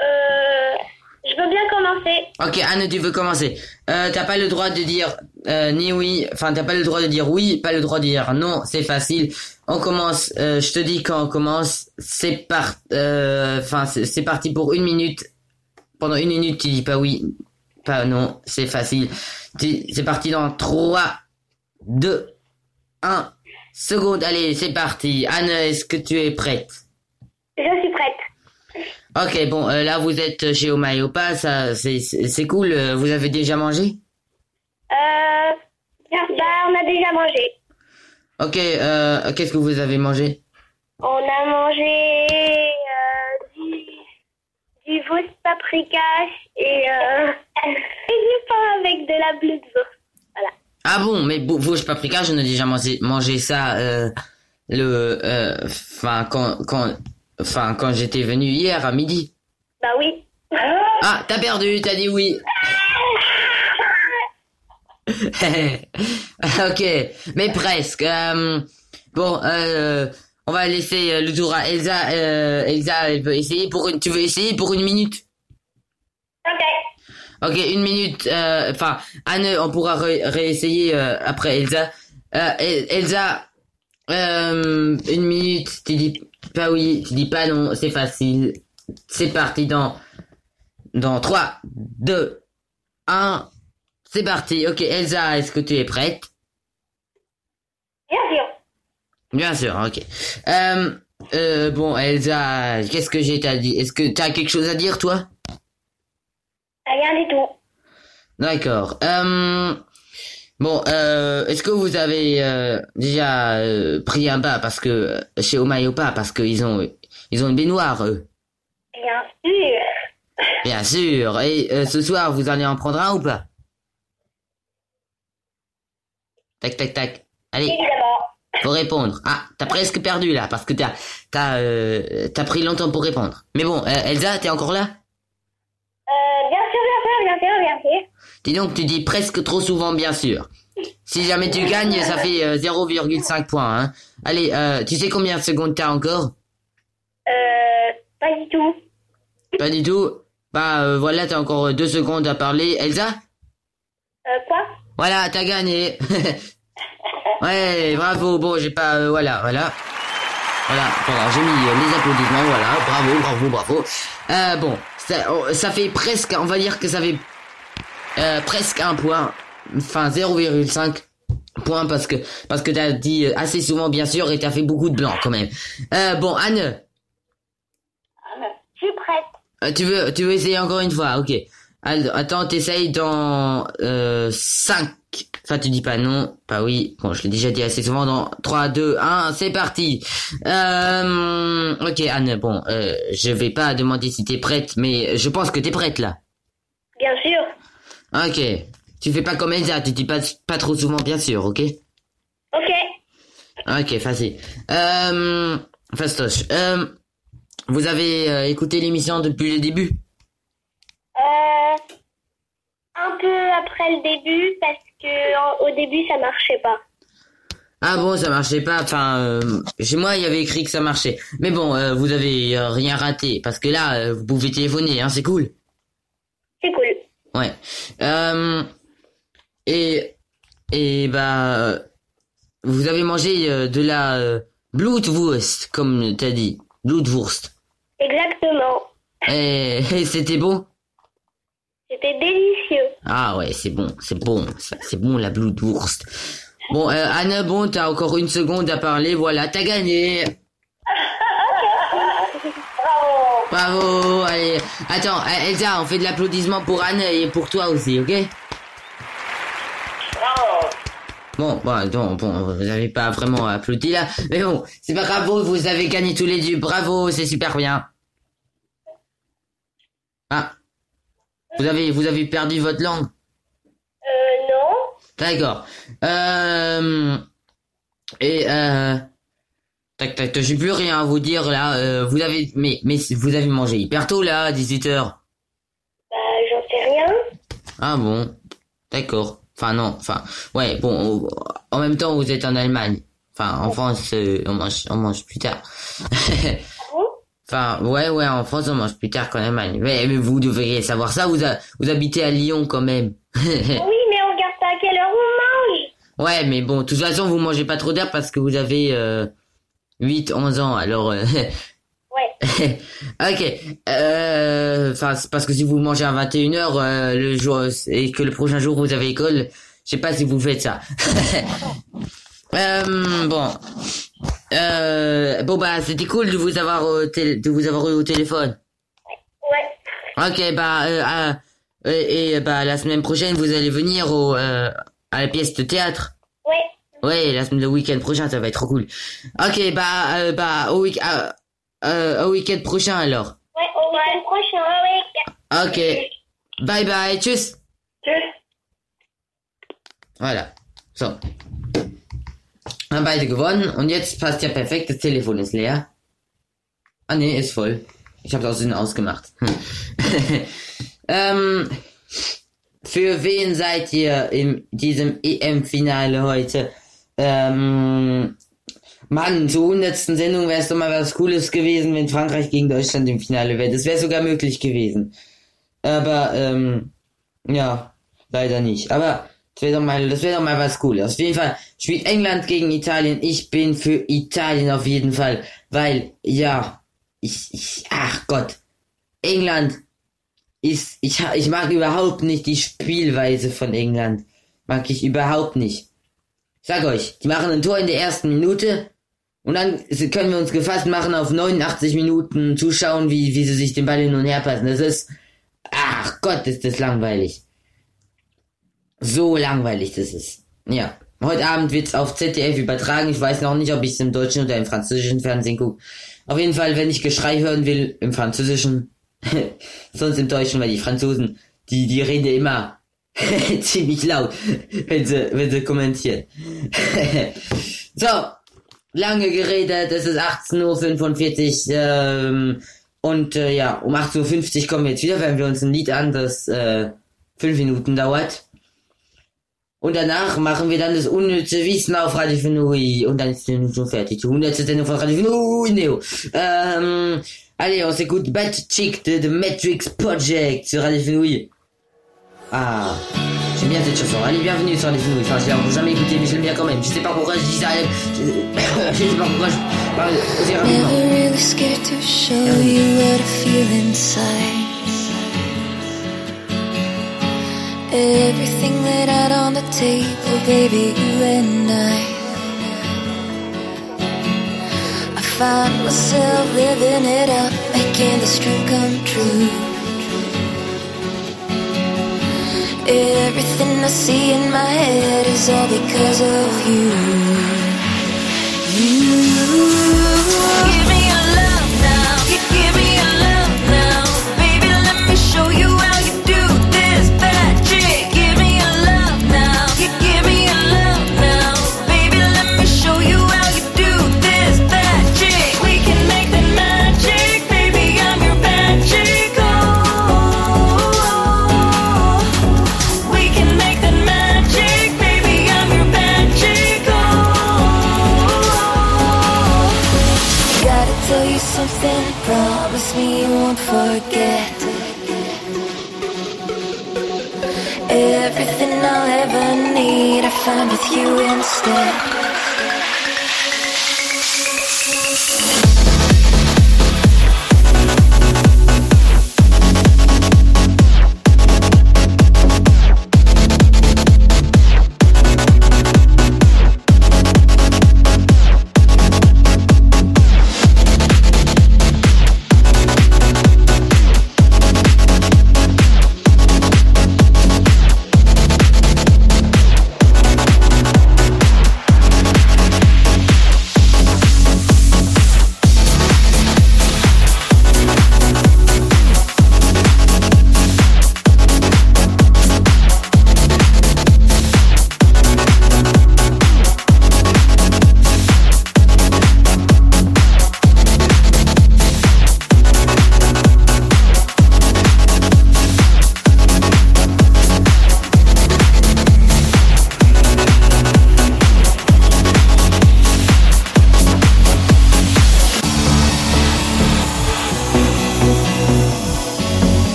Euh, je veux bien commencer. Ok, Anne, tu veux commencer. Euh, t'as pas le droit de dire euh, ni oui, enfin t'as pas le droit de dire oui, pas le droit de dire non, c'est facile. On commence, euh, je te dis quand on commence, c'est part, euh, enfin c'est parti pour une minute. Pendant une minute, tu dis pas oui, pas non, c'est facile. C'est parti dans 3, 2, 1, secondes. Allez, c'est parti. Anne, est-ce que tu es prête? Je suis prête. Ok, bon, euh, là vous êtes chez Omayopa, ça, c'est, cool. euh, Vous avez déjà mangé? Euh, bah, on a déjà mangé. Ok, euh, qu'est-ce que vous avez mangé? On a mangé euh, du, du veau paprika et, euh, et du pain avec de la blutwurst. Voilà. Ah bon, mais Vosges paprika, j'en ai déjà mangé, mangé ça le, enfin quand, quand, enfin quand j'étais venu hier à midi. Bah oui. Ah, t'as perdu, t'as dit oui. ok, mais presque. euh, bon, euh, on va laisser euh, le tour à Elsa. Euh, Elsa, elle essayer pour une. Tu veux essayer pour une minute? Ok. Ok, une minute. Enfin, Anne, on pourra ré- réessayer après Elsa. El- Elsa, une minute. Tu dis pas oui, tu dis pas non. C'est facile. C'est parti dans dans 3, 2, 1. C'est parti. Ok, Elsa, est-ce que tu es prête? Bien sûr. Bien sûr, ok. Euh, euh, bon, Elsa, qu'est-ce que j'ai à dire Est-ce que tu as quelque chose à dire, toi? Rien du tout. D'accord. Euh, bon, euh, est-ce que vous avez euh, déjà euh, pris un bain parce que euh, chez Omayopa parce qu'ils ont ils ont une baignoire eux Bien sûr. Bien sûr. Et euh, ce soir vous allez en prendre un ou pas? Tac tac tac. Allez, Évidemment. faut répondre. Ah, t'as presque perdu là parce que t'as t'as euh, t'as pris longtemps pour répondre. Mais bon, euh, Elsa, t'es encore là? Euh, bien sûr, bien sûr, bien sûr, bien sûr. Dis donc, tu dis presque trop souvent, bien sûr. Si jamais tu gagnes, ça fait euh, 0,5 points. Hein. Allez, euh, tu sais combien de secondes t'as encore? Euh, pas du tout. Pas du tout? Bah euh, voilà, t'as encore euh, deux secondes à parler. Elsa? Euh, quoi? Voilà, t'as gagné. ouais, bravo. Bon, j'ai pas... euh, voilà, voilà. Voilà, voilà, j'ai mis euh, les applaudissements, voilà. Bravo, bravo, bravo. Euh, bon, ça, oh, ça fait presque... On va dire que ça fait euh, presque un point. Enfin, 0,5 point parce que parce que t'as dit euh, assez souvent bien sûr et t'as fait beaucoup de blanc quand même. Euh, bon, Anne, Je suis prête? euh, tu veux tu veux essayer encore une fois, ok. Attends, t'essayes dans euh, 5. Enfin, tu dis pas non, pas oui. Bon, je l'ai déjà dit assez souvent dans 3, 2, 1, c'est parti. Euh, ok, Anne, bon, euh, je vais pas demander si t'es prête, mais je pense que t'es prête là. Bien sûr. Ok. Tu fais pas comme Elsa, tu dis pas, pas trop souvent, bien sûr, ok? Ok. Ok, facile. Euh, fastoche. Euh, vous avez euh, écouté l'émission depuis le début? Euh, un peu après le début, parce que en- au début, ça marchait pas. Ah bon, ça marchait pas? Enfin, euh, chez moi, il y avait écrit que ça marchait. Mais bon, euh, vous avez euh, rien raté parce que là, euh, vous pouvez téléphoner, hein, c'est cool. C'est cool. Ouais. Euh, et et bah, vous avez mangé euh, de la euh, Blutwurst, comme t'as dit, Blutwurst. Exactement. Et, et c'était bon? C'était délicieux. Ah ouais, c'est bon, c'est bon, c'est bon la Blutwurst. Bon, euh, Anne, bon, t'as encore une seconde à parler, voilà, t'as gagné. Bravo, allez. Attends, euh, Elsa, on fait de l'applaudissement pour Anne et pour toi aussi, ok? Bon, bon, non, bon, vous avez pas vraiment applaudi là, mais bon, c'est pas grave, vous, vous avez gagné tous les deux, bravo, c'est super bien. Ah, vous avez, vous avez perdu votre langue? Euh, non. D'accord. Euh, et euh, tac tac, j'ai plus rien à vous dire là. Euh, vous avez, mais mais vous avez mangé hyper tôt là, 18 h Bah, j'en sais rien. Ah bon, d'accord. Enfin non, enfin ouais, bon. En même temps, vous êtes en Allemagne. Enfin, en France, euh, on mange, on mange plus tard. Bon? Enfin, ouais, ouais, en France, on mange plus tard qu'en Allemagne. Mais, mais vous devriez savoir ça. Vous, a- vous habitez à Lyon quand même. Oui, mais on regarde pas à quelle heure on mange. Ouais, mais bon, de toute façon, vous mangez pas trop d'heures parce que vous avez euh, 8, 11 ans, alors... euh, Ouais. ok, euh, enfin, parce que si vous mangez à 21h euh, le jour et que le prochain jour vous avez école, je sais pas si vous faites ça. Euh, bon. Euh, bon bah c'était cool de vous avoir au de vous avoir eu au téléphone. Ouais. Ok bah euh, ah, et, et, bah la semaine prochaine vous allez venir au euh, à la pièce de théâtre. Ouais. La semaine le week-end prochain ça va être trop cool. Ok bah euh, bah au week euh, euh, au week-end prochain alors. Ouais, au week-end prochain. Ouais. Ok. Bye bye tschüss. Tschüss. Voilà. So. Haben beide gewonnen und jetzt passt ja perfekt, das Telefon ist leer. Ah nee, ist voll. Ich habe aus Sinn ausgemacht. Hm. ähm, für wen seid ihr in diesem EM-Finale heute? Ähm, Mann, zur hundertsten Sendung wäre es doch mal was Cooles gewesen, wenn Frankreich gegen Deutschland im Finale wäre. Das wäre sogar möglich gewesen. Aber, ähm, ja, leider nicht. Aber das wäre doch mal, doch mal was Cooles. Auf jeden Fall spielt England gegen Italien. Ich bin für Italien auf jeden Fall, weil ja, ich, ich, ach Gott, England ist, ich, ich mag überhaupt nicht die Spielweise von England. Mag ich überhaupt nicht. Sag euch, die machen ein Tor in der ersten Minute und dann können wir uns gefasst machen auf 89 Minuten zuschauen, wie, wie sie sich den Ball hin und her passen. Das ist, ach Gott, ist das langweilig. So langweilig das ist. Ja. Heute Abend wird's auf ZDF übertragen. Ich weiß noch nicht, ob ich es im deutschen oder im französischen Fernsehen gucke. Auf jeden Fall, wenn ich Geschrei hören will, im französischen. Sonst im deutschen, weil die Franzosen, die, die reden immer ziemlich laut, wenn sie, wenn sie kommentieren. so. Lange geredet, es ist 18.45 Uhr, ähm, und äh, ja, um 18.50 Uhr kommen wir jetzt wieder, hören wir uns ein Lied an, das äh, fünf Minuten dauert. Und danach machen wir dann das unnütze Wissen auf Radio Fenui. Und dann ist die schon fertig. Die hundertste Sendung von Radio Fenui Neo. Ähm, allez, on s'écoute Bad Chick de The Matrix Project sur Radio Fenouille. Ah, j'aime bien cette chanson. Allez, bienvenue sur Radio Fenouille. Enfin, je l'ai jamais écouté, mais je l'aime bien quand même. Je sais pas pourquoi je dis ça. Je, je sais pas pourquoi je parle aussi rapidement. Never really scared to show you what I feel inside. Everything laid out on the table, baby, you and I. I find myself living it up, making this dream come true. Everything I see in my head is all because of you. Give me I'll ever need, I found with you instead.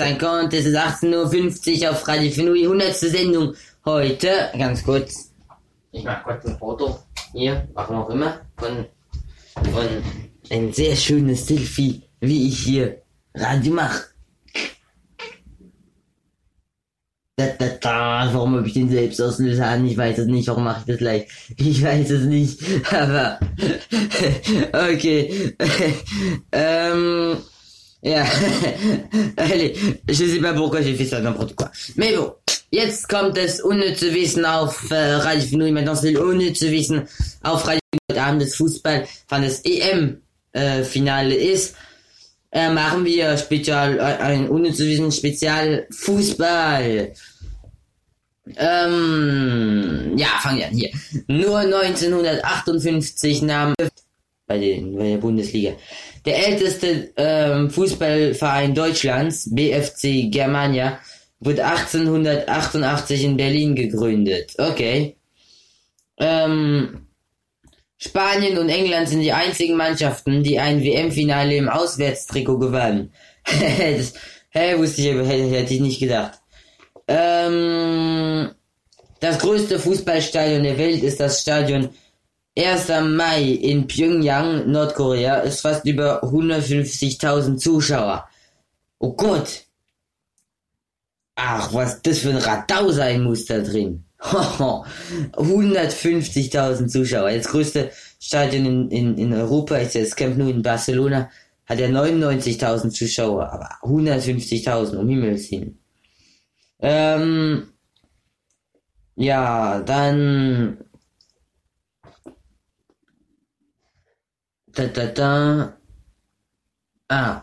18h50, es ist 18.50 Uhr auf Radio Fenouille, 100. Sendung heute. Ganz kurz. Ich mach kurz ein Foto. Hier, warum auch immer. Von, von ein sehr schönes Selfie, wie ich hier Radio mache. Da, da, da. Warum habe ich den Selbstauslöser an? Ich weiß es nicht. Warum mache ich das gleich? Ich weiß es nicht. Aber ok. euh. Allez, je sais pas pourquoi j'ai fait ça n'importe quoi. Mais bon, jetzt kommt das unnütze Wissen auf äh, Radio Fenouille. Maintenant c'est unnütze Wissen auf Radio. Heute Abend das Fußball, wann das EM-Finale ist. Äh, machen wir spezial äh, ein unnützes Wissen Spezial Fußball. Ähm, ja, fangen wir an hier. Nur 1958 nahm bei, den, bei der Bundesliga der älteste ähm, Fußballverein Deutschlands, BFC Germania, wurde 1888 in Berlin gegründet. Okay. Ähm, Spanien und England sind die einzigen Mannschaften, die ein WM-Finale im Auswärtstrikot gewannen. hä, wusste ich, aber hätte, hätte ich nicht gedacht. Ähm, das größte Fußballstadion der Welt ist das Stadion 1. Mai in Pyongyang, Nordkorea. Ist fast über 150.000 Zuschauer. Oh Gott. Ach, was das für ein Radau sein muss da drin. 150.000 Zuschauer. Das größte Stadion in, in, in Europa ist das Camp Nou in Barcelona. Hat ja 99.000 Zuschauer, aber 150.000 um Himmels Willen. Ähm, ja, dann. Da, da, da. Ah.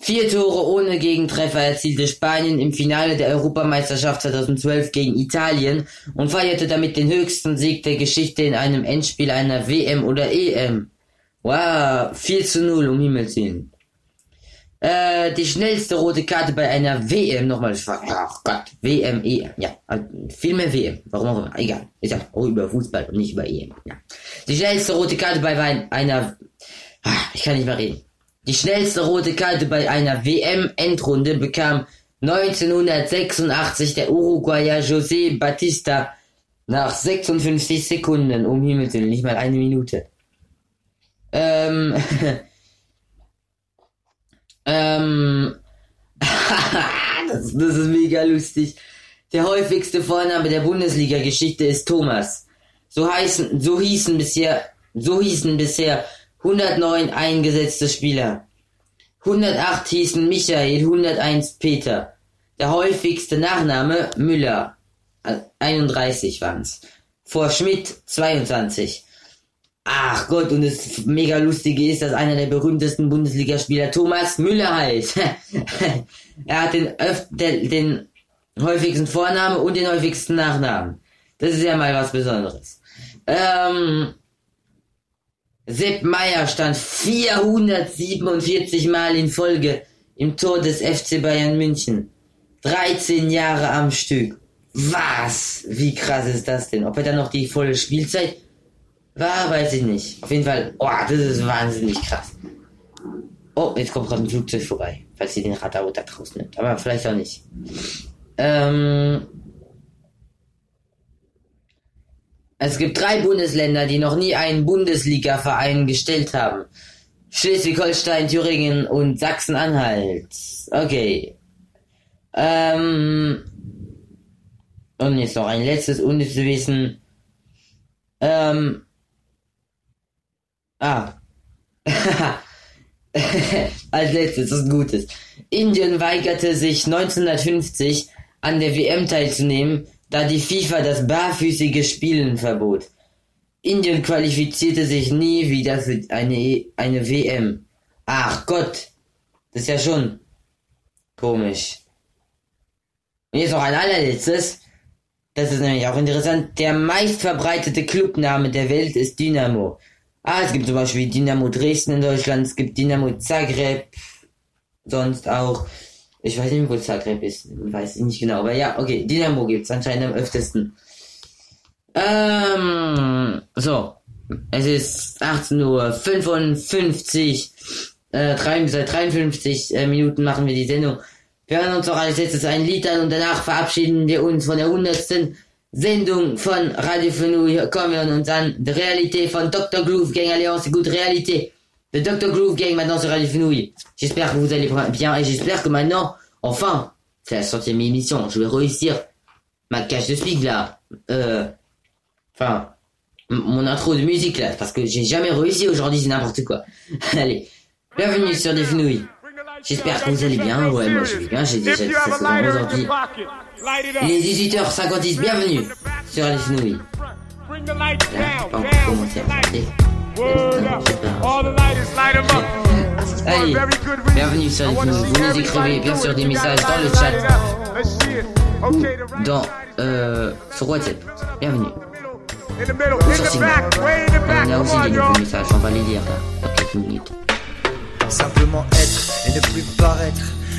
Vier Tore ohne Gegentreffer erzielte Spanien im Finale der Europameisterschaft 2012 gegen Italien und feierte damit den höchsten Sieg der Geschichte in einem Endspiel einer WM oder EM. Wow, 4 zu 0, um Himmels Willen. Äh, die schnellste rote Karte bei einer WM, nochmal, ach Gott, WM, EM, ja, äh, viel mehr WM, warum auch immer, egal, ist ja auch über Fußball und nicht über EM, ja. Die schnellste rote Karte bei ein- einer, ich kann nicht mehr reden. Die schnellste rote Karte bei einer WM-Endrunde bekam 1986 der Uruguayer José Batista nach 56 Sekunden, um Himmels Willen, nicht mal eine Minute. Ähm, ähm, das, das ist mega lustig. Der häufigste Vorname der Bundesliga-Geschichte ist Thomas. So heißen, so hießen bisher, so hießen bisher 109 eingesetzte Spieler. 108 hießen Michael, 101 Peter. Der häufigste Nachname Müller. Äh, 31 waren's. Vor Schmidt 22. Ach Gott, und das mega lustige ist, dass einer der berühmtesten Bundesligaspieler Thomas Müller heißt. er hat den, öf den, den häufigsten Vornamen und den häufigsten Nachnamen. Das ist ja mal was Besonderes. Ähm, Sepp Meier stand 447 Mal in Folge im Tor des FC Bayern München. 13 Jahre am Stück. Was? Wie krass ist das denn? Ob er dann noch die volle Spielzeit war, weiß ich nicht. Auf jeden Fall, oh, das ist wahnsinnig krass. Oh, jetzt kommt gerade ein Flugzeug vorbei, falls ihr den Radar da draußen nimmt. Aber vielleicht auch nicht. Ähm, es gibt drei Bundesländer, die noch nie einen Bundesliga-Verein gestellt haben. Schleswig-Holstein, Thüringen und Sachsen-Anhalt. Okay. Ähm, und jetzt noch ein letztes unnützes Wissen. Ähm, ah. Als letztes, das ist ein gutes. Indien weigerte sich 1950 an der WM teilzunehmen, da die FIFA das barfüßige Spielen verbot. Indien qualifizierte sich nie wieder für eine, eine WM. Ach Gott, das ist ja schon komisch. Und jetzt noch ein allerletztes. Das ist nämlich auch interessant. Der meistverbreitete Clubname der Welt ist Dynamo. Ah, es gibt zum Beispiel Dynamo Dresden in Deutschland, es gibt Dynamo Zagreb, sonst auch Ich weiß nicht, wo Zagreb ist. Weiß ich nicht genau. Aber ja, okay. Dynamo gibt's anscheinend am öftesten. Ähm, so. Es ist 18.55 Uhr. Äh, drei, seit 53 äh, Minuten machen wir die Sendung. Wir hören uns noch als letztes ein Lied an und danach verabschieden wir uns von der 100. Sendung von Radio. Hier kommen wir uns an. Die Réalité von Dr. Groove Gang Alliance, écoute réalité. Le Dr. Groove Gang maintenant sur Radio. J'espère que vous allez bien et j'espère que maintenant, enfin, c'est la centième émission. Je vais réussir ma cage de speak là. Euh, enfin, mon intro de musique là, parce que j'ai jamais réussi aujourd'hui, c'est n'importe quoi. allez, bienvenue sur des Fenouilles. J'espère que vous allez bien. Ouais, moi je vais bien, j'ai déjà dit ça aujourd'hui. Il est 18h56, bienvenue sur les Fenouilles. Là, pas encore commencé à. Allez, bienvenue sur les Fenouilles. Vous nous écrivez bien sûr des messages dans le chat, dans, euh, sur WhatsApp. Bienvenue. Sur Signal. On a aussi des nouveaux messages, on va les lire là, dans quelques minutes. Simplement être et ne plus paraître.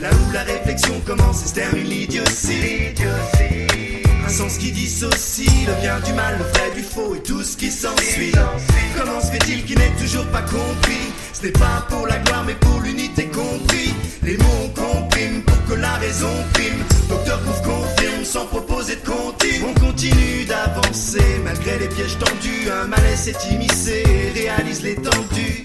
là où la réflexion commence et se termine l'idiotie. Un sens qui dissocie le bien du mal, le vrai du faux et tout ce qui s'ensuit. Comment se fait-il qu'il n'ait toujours pas compris? Ce n'est pas pour la gloire mais pour l'unité compris. Les mots on comprime pour que la raison prime. Docteur Groove confirme sans proposer de comptine. On continue d'avancer malgré les pièges tendus. Un malaise s'est immiscé et réalise l'étendue.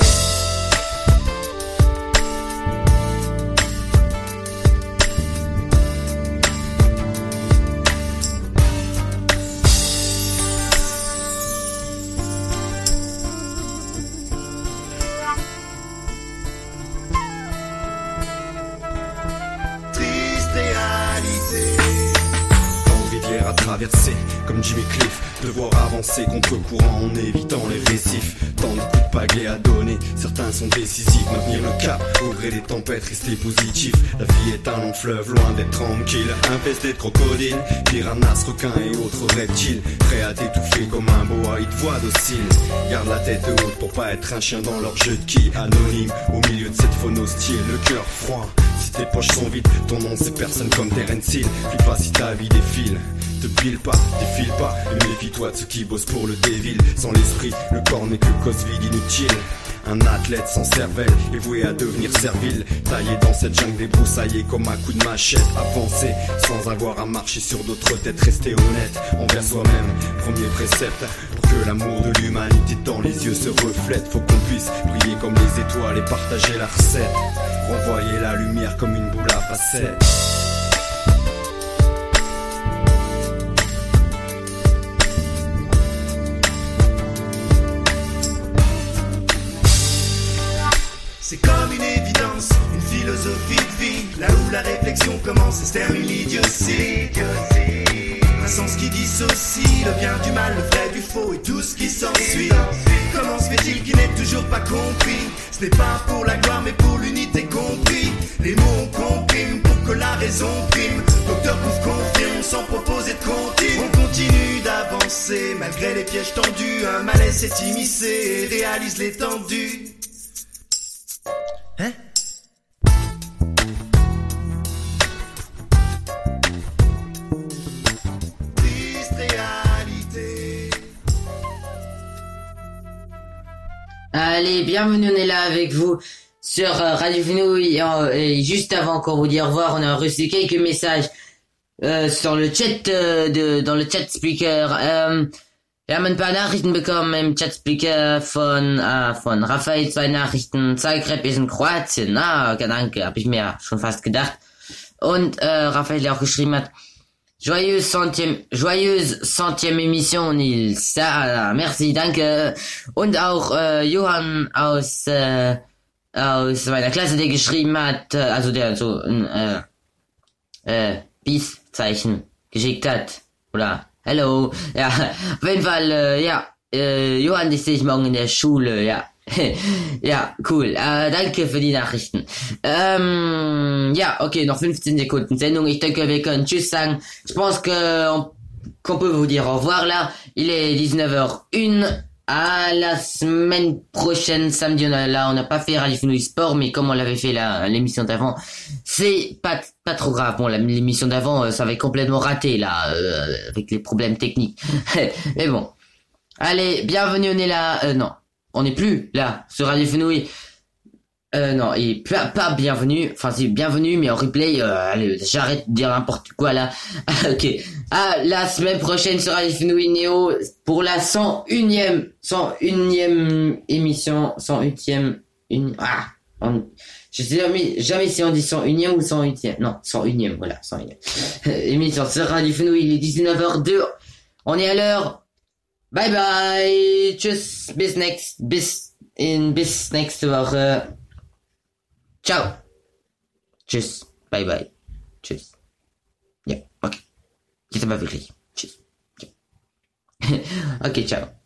Comme Jimmy Cliff, devoir avancer contre courant en évitant les récifs. Tant de coups de pagaie à donner, certains sont décisifs, maintenir le cap, au gré des tempêtes, rester positif. La vie est un long fleuve, loin d'être tranquille, infesté de crocodiles, piranhas, requins et autres reptiles, prêts à t'étouffer comme un boa, ils te docile. Garde la tête haute pour pas être un chien dans leur jeu de qui, anonyme, au milieu de cette faune hostile, le cœur froid. Tes poches sont vides, ton nom c'est personne comme Terence Hill. Puis pas si ta vie défile. Te pile pas, défile pas, et méfie-toi de ceux qui bossent pour le dévil. Sans l'esprit, le corps n'est que cause vide inutile. Un athlète sans cervelle est voué à devenir servile. Taillé dans cette jungle débroussaillée comme un coup de machette. Avancer sans avoir à marcher sur d'autres têtes. Rester honnête envers soi-même. Premier précepte pour que l'amour de l'humanité dans les yeux se reflète. Faut qu'on puisse briller comme les étoiles et partager la recette. Renvoyer la lumière comme une boule à facettes. Philosophie de vie, là où la réflexion commence et se termine l'idiotie. Un sens qui dissocie le bien du mal, le vrai du faux et tout ce qui s'ensuit. Comment se fait-il qu'il n'ait toujours pas compris? Ce n'est pas pour la gloire mais pour l'unité compris. Les mots on comprime pour que la raison prime. Docteur Groove confirme sans proposer de comptine. On continue d'avancer malgré les pièges tendus. Un malaise s'est immiscé et réalise l'étendue. Hein? Allez, bienvenue, on est là avec vous sur euh, Radio Fenouil. Et, euh, et juste avant qu'on vous dise au revoir, on a reçu quelques messages äh, sur le chat, äh, de, dans le Chat Speaker. Ähm, wir haben ein paar Nachrichten bekommen im Chat Speaker von, äh, von Raphael, zwei Nachrichten. Zagreb ist in Kroatien. Ah, danke, habe ich mir schon fast gedacht. Und äh, Raphael der auch geschrieben hat, Joyeuse centième, joyeuse centième émission, Nils. Ah, merci, danke. Und auch äh, Johann aus, äh, aus meiner Klasse, der geschrieben hat, äh, also der so ein äh, äh, Peace-Zeichen geschickt hat. Oder Hello. Ja, auf jeden Fall, äh, ja, äh, Johann, dich sehe ich morgen in der Schule, ja. ja, cool. Äh, danke für die Nachrichten. Ähm, ja, okay, noch 15 Sekunden. Je pense que on- qu'on peut vous dire au revoir là. Il est 19h01. À la semaine prochaine, samedi, on a, là, on n'a pas fait Radio Fenouil Sport, mais comme on l'avait fait là, l'émission d'avant, c'est pas, pas trop grave. Bon, l'émission d'avant, euh, ça avait complètement raté là, euh, avec les problèmes techniques. mais bon. Allez, bienvenue, on est là. Euh, non, on n'est plus là sur Radio. Euh, non, et pas, pas bienvenue. Enfin, c'est bienvenue, mais en replay, euh, allez, j'arrête de dire n'importe quoi là. ok. Ah, la semaine prochaine sur Radio Fenouil Néo pour la 101ème, 101ème émission, 101ème, une, ah, on- je sais jamais, jamais si on dit 101ème ou 108ème. Non, 101ème, voilà, 101ème. émission sur Radio Fenouil, il est 19h02. On est à l'heure. Bye bye. Tschüss. Bis next, bis, in, bis nächste Woche. Ciao. Tschüss. Bye bye. Tschüss. Ja, okay. Jetzt aber wirklich. Tschüss. Ja. okay, ciao.